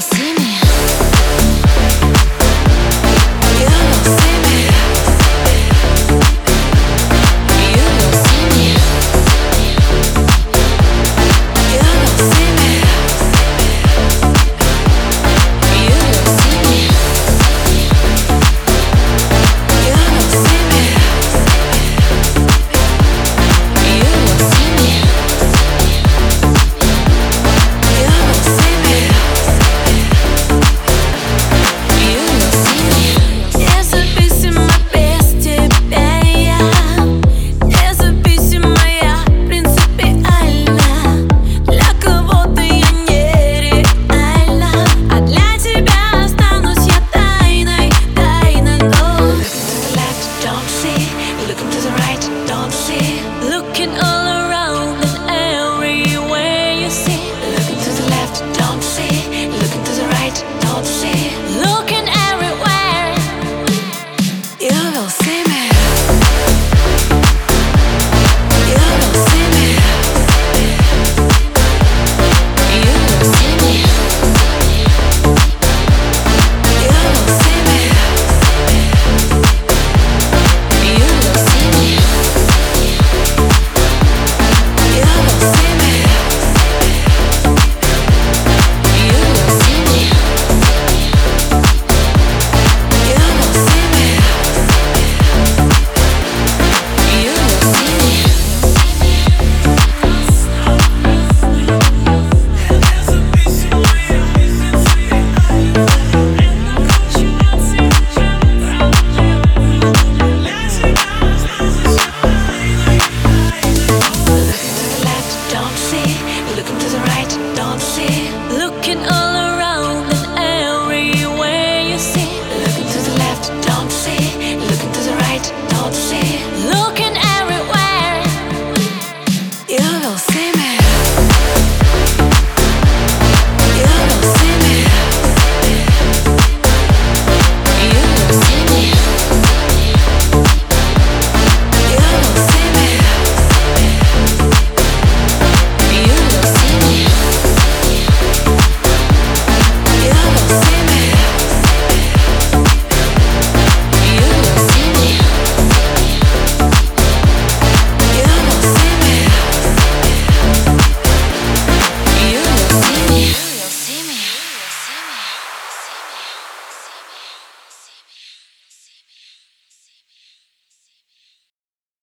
See looking up.